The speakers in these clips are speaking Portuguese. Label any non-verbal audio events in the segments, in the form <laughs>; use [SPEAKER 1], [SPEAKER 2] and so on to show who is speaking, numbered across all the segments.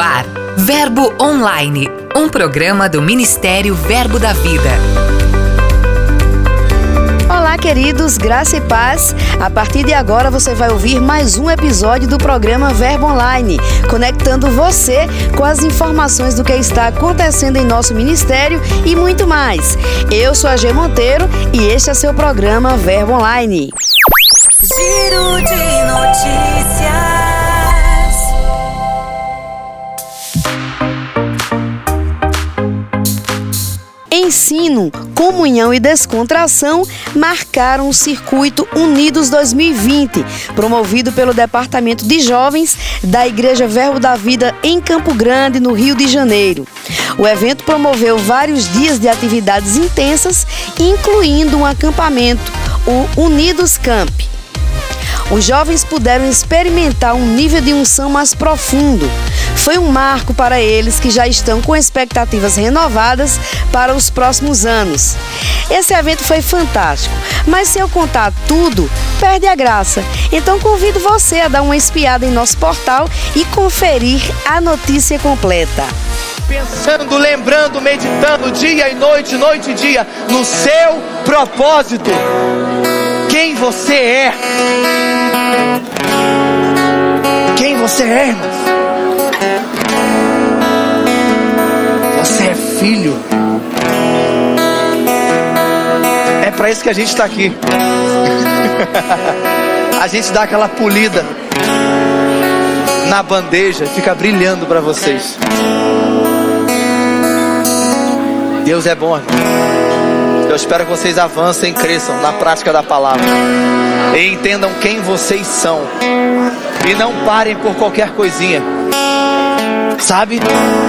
[SPEAKER 1] ar, Verbo Online, um programa do Ministério Verbo da Vida.
[SPEAKER 2] Olá, queridos, graça e paz. A partir de agora você vai ouvir mais um episódio do programa Verbo Online, conectando você com as informações do que está acontecendo em nosso ministério e muito mais. Eu sou a G Monteiro e este é seu programa Verbo Online.
[SPEAKER 1] Giro de
[SPEAKER 2] Ensino, comunhão e descontração marcaram o circuito Unidos 2020, promovido pelo Departamento de Jovens da Igreja Verbo da Vida em Campo Grande, no Rio de Janeiro. O evento promoveu vários dias de atividades intensas, incluindo um acampamento, o Unidos Camp. Os jovens puderam experimentar um nível de unção mais profundo. Foi um marco para eles que já estão com expectativas renovadas para os próximos anos. Esse evento foi fantástico, mas se eu contar tudo, perde a graça. Então convido você a dar uma espiada em nosso portal e conferir a notícia completa
[SPEAKER 3] pensando, lembrando, meditando dia e noite, noite e dia no seu propósito. Você é? Quem você é, irmãos? Você é filho. É para isso que a gente está aqui. <laughs> a gente dá aquela polida na bandeja, fica brilhando para vocês. Deus é bom. Eu espero que vocês avancem e cresçam na prática da palavra. E entendam quem vocês são. E não parem por qualquer coisinha. Sabe?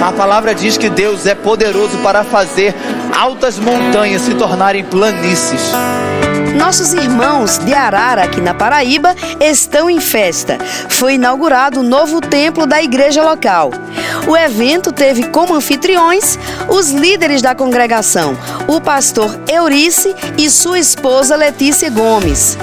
[SPEAKER 3] A palavra diz que Deus é poderoso para fazer altas montanhas se tornarem planícies.
[SPEAKER 2] Nossos irmãos de Arara, aqui na Paraíba, estão em festa. Foi inaugurado o novo templo da igreja local. O evento teve como anfitriões os líderes da congregação, o pastor Eurice e sua esposa Letícia Gomes.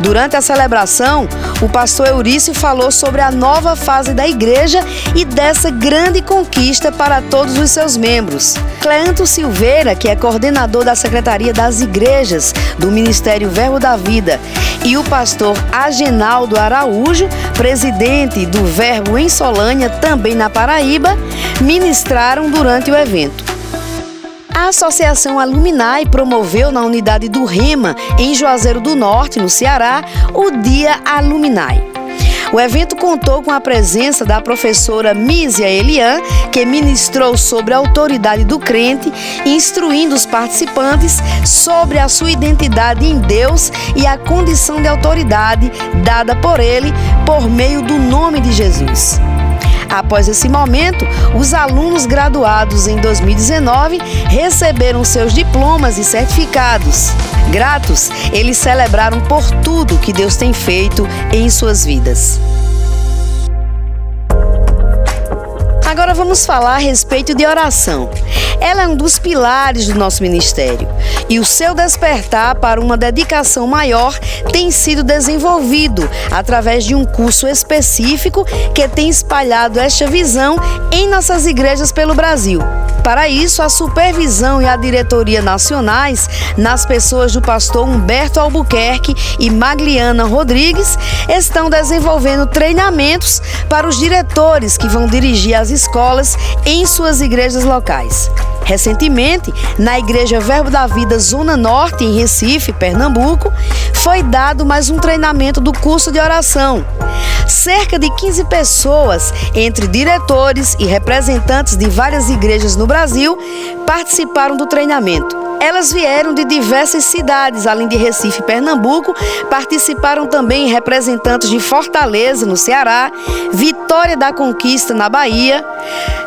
[SPEAKER 2] Durante a celebração, o pastor Eurício falou sobre a nova fase da igreja e dessa grande conquista para todos os seus membros. Cleanto Silveira, que é coordenador da Secretaria das Igrejas do Ministério Verbo da Vida, e o pastor Agenaldo Araújo, presidente do Verbo em Solânia, também na Paraíba, ministraram durante o evento. A Associação Aluminai promoveu na unidade do Rema, em Juazeiro do Norte, no Ceará, o Dia Aluminai. O evento contou com a presença da professora Mísia Elian, que ministrou sobre a autoridade do crente, instruindo os participantes sobre a sua identidade em Deus e a condição de autoridade dada por ele por meio do nome de Jesus. Após esse momento, os alunos graduados em 2019 receberam seus diplomas e certificados. Gratos, eles celebraram por tudo que Deus tem feito em suas vidas. Agora vamos falar a respeito de oração. Ela é um dos pilares do nosso ministério e o seu despertar para uma dedicação maior tem sido desenvolvido através de um curso específico que tem espalhado esta visão em nossas igrejas pelo Brasil. Para isso, a supervisão e a diretoria nacionais, nas pessoas do pastor Humberto Albuquerque e Magliana Rodrigues, estão desenvolvendo treinamentos para os diretores que vão dirigir as escolas em suas igrejas locais. Recentemente, na Igreja Verbo da Vida Zona Norte, em Recife, Pernambuco, foi dado mais um treinamento do curso de oração. Cerca de 15 pessoas, entre diretores e representantes de várias igrejas no Brasil, participaram do treinamento. Elas vieram de diversas cidades, além de Recife e Pernambuco. Participaram também representantes de Fortaleza, no Ceará, Vitória da Conquista, na Bahia,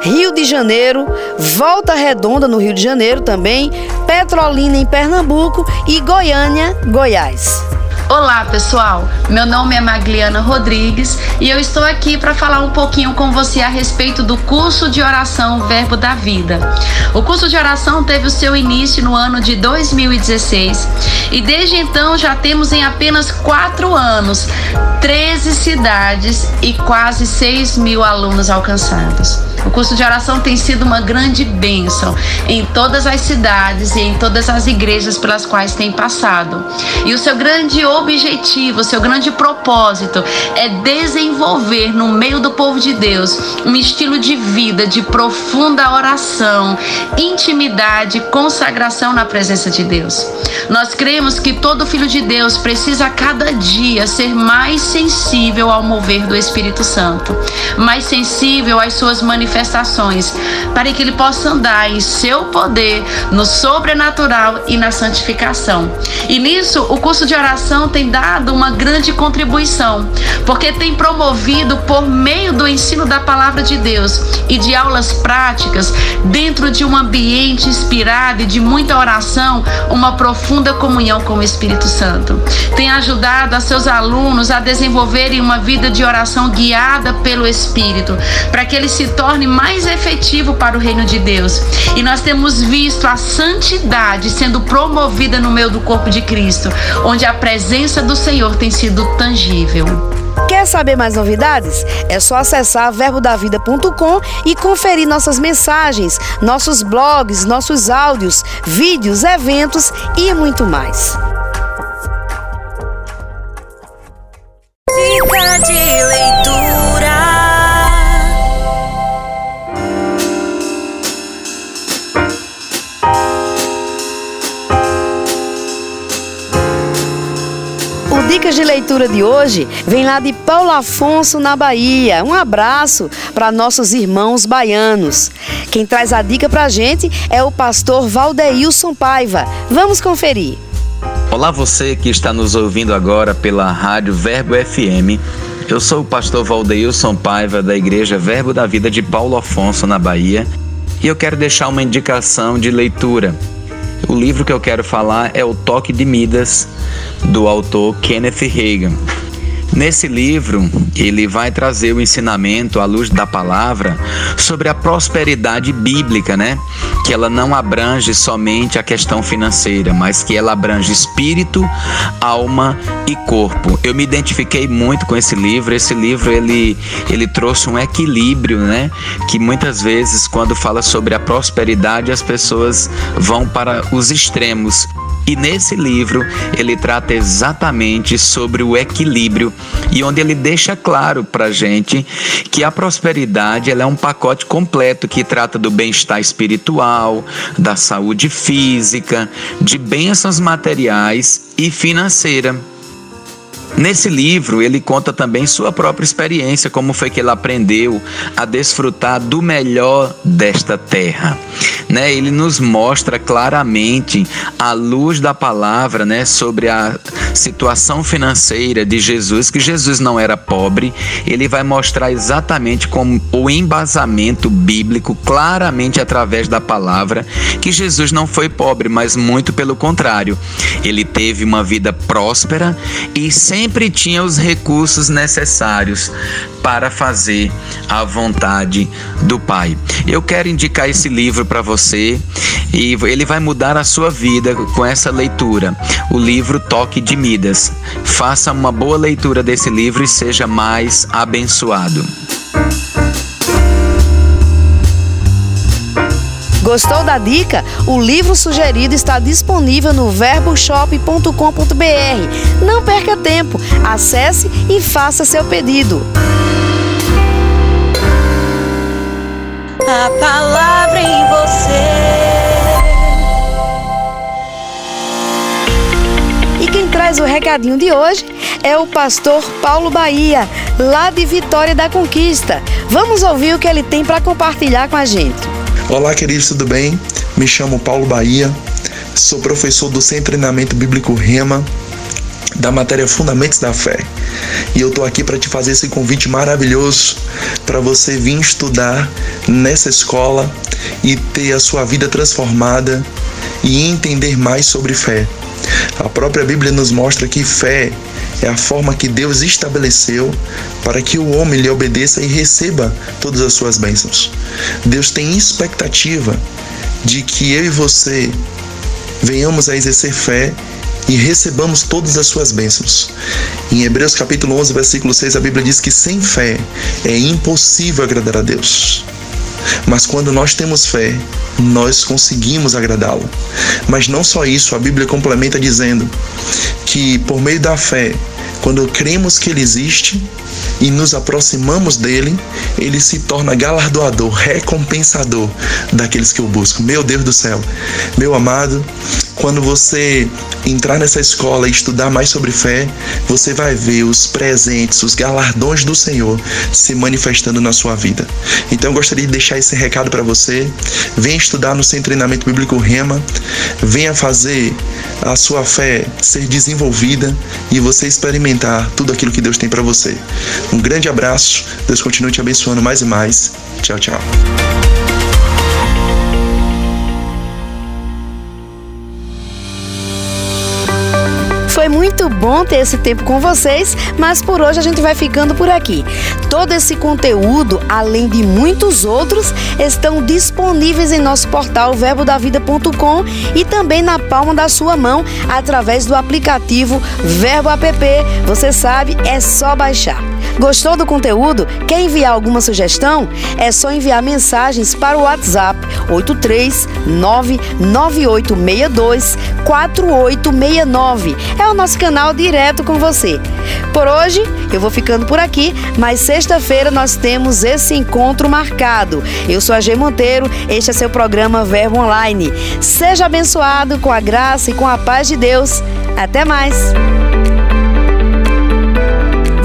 [SPEAKER 2] Rio de Janeiro, Volta Redonda, no Rio de Janeiro também, Petrolina, em Pernambuco e Goiânia, Goiás.
[SPEAKER 4] Olá, pessoal. Meu nome é Magliana Rodrigues e eu estou aqui para falar um pouquinho com você a respeito do curso de oração Verbo da Vida. O curso de oração teve o seu início no ano de 2016 e desde então já temos em apenas quatro anos 13 cidades e quase 6 mil alunos alcançados. O curso de oração tem sido uma grande bênção em todas as cidades e em todas as igrejas pelas quais tem passado. E o seu grande objetivo, o seu grande propósito é desenvolver no meio do povo de Deus um estilo de vida de profunda oração, intimidade, consagração na presença de Deus. Nós cremos que todo filho de Deus precisa a cada dia ser mais sensível ao mover do Espírito Santo, mais sensível às suas manifestações, para que ele possa andar em seu poder, no sobrenatural e na santificação. E nisso, o curso de oração tem dado uma grande contribuição, porque tem promovido por meio do ensino da palavra de Deus e de aulas práticas, dentro de um ambiente inspirado e de muita oração, uma profunda comunhão com o Espírito Santo. Tem ajudado a seus alunos a desenvolverem uma vida de oração guiada pelo Espírito, para que ele se torne mais efetivo para o reino de Deus. E nós temos visto a santidade sendo promovida no meio do corpo de Cristo, onde a presença do Senhor tem sido tangível.
[SPEAKER 2] Quer saber mais novidades? É só acessar verbodavida.com e conferir nossas mensagens, nossos blogs, nossos áudios, vídeos, eventos e muito mais.
[SPEAKER 5] Dica de
[SPEAKER 2] O Dicas de Leitura de hoje vem lá de Paulo Afonso, na Bahia. Um abraço para nossos irmãos baianos. Quem traz a dica para a gente é o pastor Valdeilson Paiva. Vamos conferir.
[SPEAKER 6] Olá você que está nos ouvindo agora pela Rádio Verbo FM. Eu sou o pastor Valdeilson Paiva da Igreja Verbo da Vida de Paulo Afonso, na Bahia, e eu quero deixar uma indicação de leitura. O livro que eu quero falar é O Toque de Midas, do autor Kenneth Reagan. Nesse livro, ele vai trazer o ensinamento à luz da palavra sobre a prosperidade bíblica, né? Que ela não abrange somente a questão financeira, mas que ela abrange espírito, alma e corpo. Eu me identifiquei muito com esse livro. Esse livro ele ele trouxe um equilíbrio, né? Que muitas vezes quando fala sobre a prosperidade, as pessoas vão para os extremos. E nesse livro ele trata exatamente sobre o equilíbrio e onde ele deixa claro para gente que a prosperidade ela é um pacote completo que trata do bem-estar espiritual, da saúde física, de bênçãos materiais e financeira. Nesse livro, ele conta também sua própria experiência, como foi que ele aprendeu a desfrutar do melhor desta terra. Né? Ele nos mostra claramente, à luz da palavra, né, sobre a situação financeira de Jesus, que Jesus não era pobre. Ele vai mostrar exatamente como o embasamento bíblico, claramente através da palavra, que Jesus não foi pobre, mas muito pelo contrário. Ele teve uma vida próspera e sempre sempre tinha os recursos necessários para fazer a vontade do Pai. Eu quero indicar esse livro para você e ele vai mudar a sua vida com essa leitura. O livro Toque de Midas. Faça uma boa leitura desse livro e seja mais abençoado.
[SPEAKER 2] Gostou da dica? O livro sugerido está disponível no verboshop.com.br. Não perca tempo, acesse e faça seu pedido.
[SPEAKER 5] A palavra em você.
[SPEAKER 2] E quem traz o recadinho de hoje é o pastor Paulo Bahia, lá de Vitória da Conquista. Vamos ouvir o que ele tem para compartilhar com a gente.
[SPEAKER 7] Olá, queridos, tudo bem? Me chamo Paulo Bahia, sou professor do Centro Treinamento Bíblico Rema, da matéria Fundamentos da Fé. E eu tô aqui para te fazer esse convite maravilhoso para você vir estudar nessa escola e ter a sua vida transformada e entender mais sobre fé. A própria Bíblia nos mostra que fé é a forma que Deus estabeleceu para que o homem lhe obedeça e receba todas as suas bênçãos. Deus tem expectativa de que eu e você venhamos a exercer fé e recebamos todas as suas bênçãos. Em Hebreus capítulo 11, versículo 6, a Bíblia diz que sem fé é impossível agradar a Deus. Mas quando nós temos fé, nós conseguimos agradá-lo. Mas não só isso, a Bíblia complementa dizendo que por meio da fé, quando cremos que ele existe e nos aproximamos dele, ele se torna galardoador, recompensador daqueles que o buscam. Meu Deus do céu, meu amado, quando você entrar nessa escola e estudar mais sobre fé, você vai ver os presentes, os galardões do Senhor se manifestando na sua vida. Então eu gostaria de deixar esse recado para você. Venha estudar no Centro Treinamento Bíblico Rema, venha fazer a sua fé ser desenvolvida e você experimentar tudo aquilo que Deus tem para você. Um grande abraço, Deus continue te abençoando mais e mais. Tchau, tchau.
[SPEAKER 2] Muito bom ter esse tempo com vocês, mas por hoje a gente vai ficando por aqui. Todo esse conteúdo, além de muitos outros, estão disponíveis em nosso portal verbodavida.com e também na palma da sua mão através do aplicativo Verbo App. Você sabe, é só baixar. Gostou do conteúdo? Quer enviar alguma sugestão? É só enviar mensagens para o WhatsApp 83998624869. É o nosso canal direto com você. Por hoje, eu vou ficando por aqui, mas sexta-feira nós temos esse encontro marcado. Eu sou a G Monteiro, este é seu programa Verbo Online. Seja abençoado com a graça e com a paz de Deus. Até mais!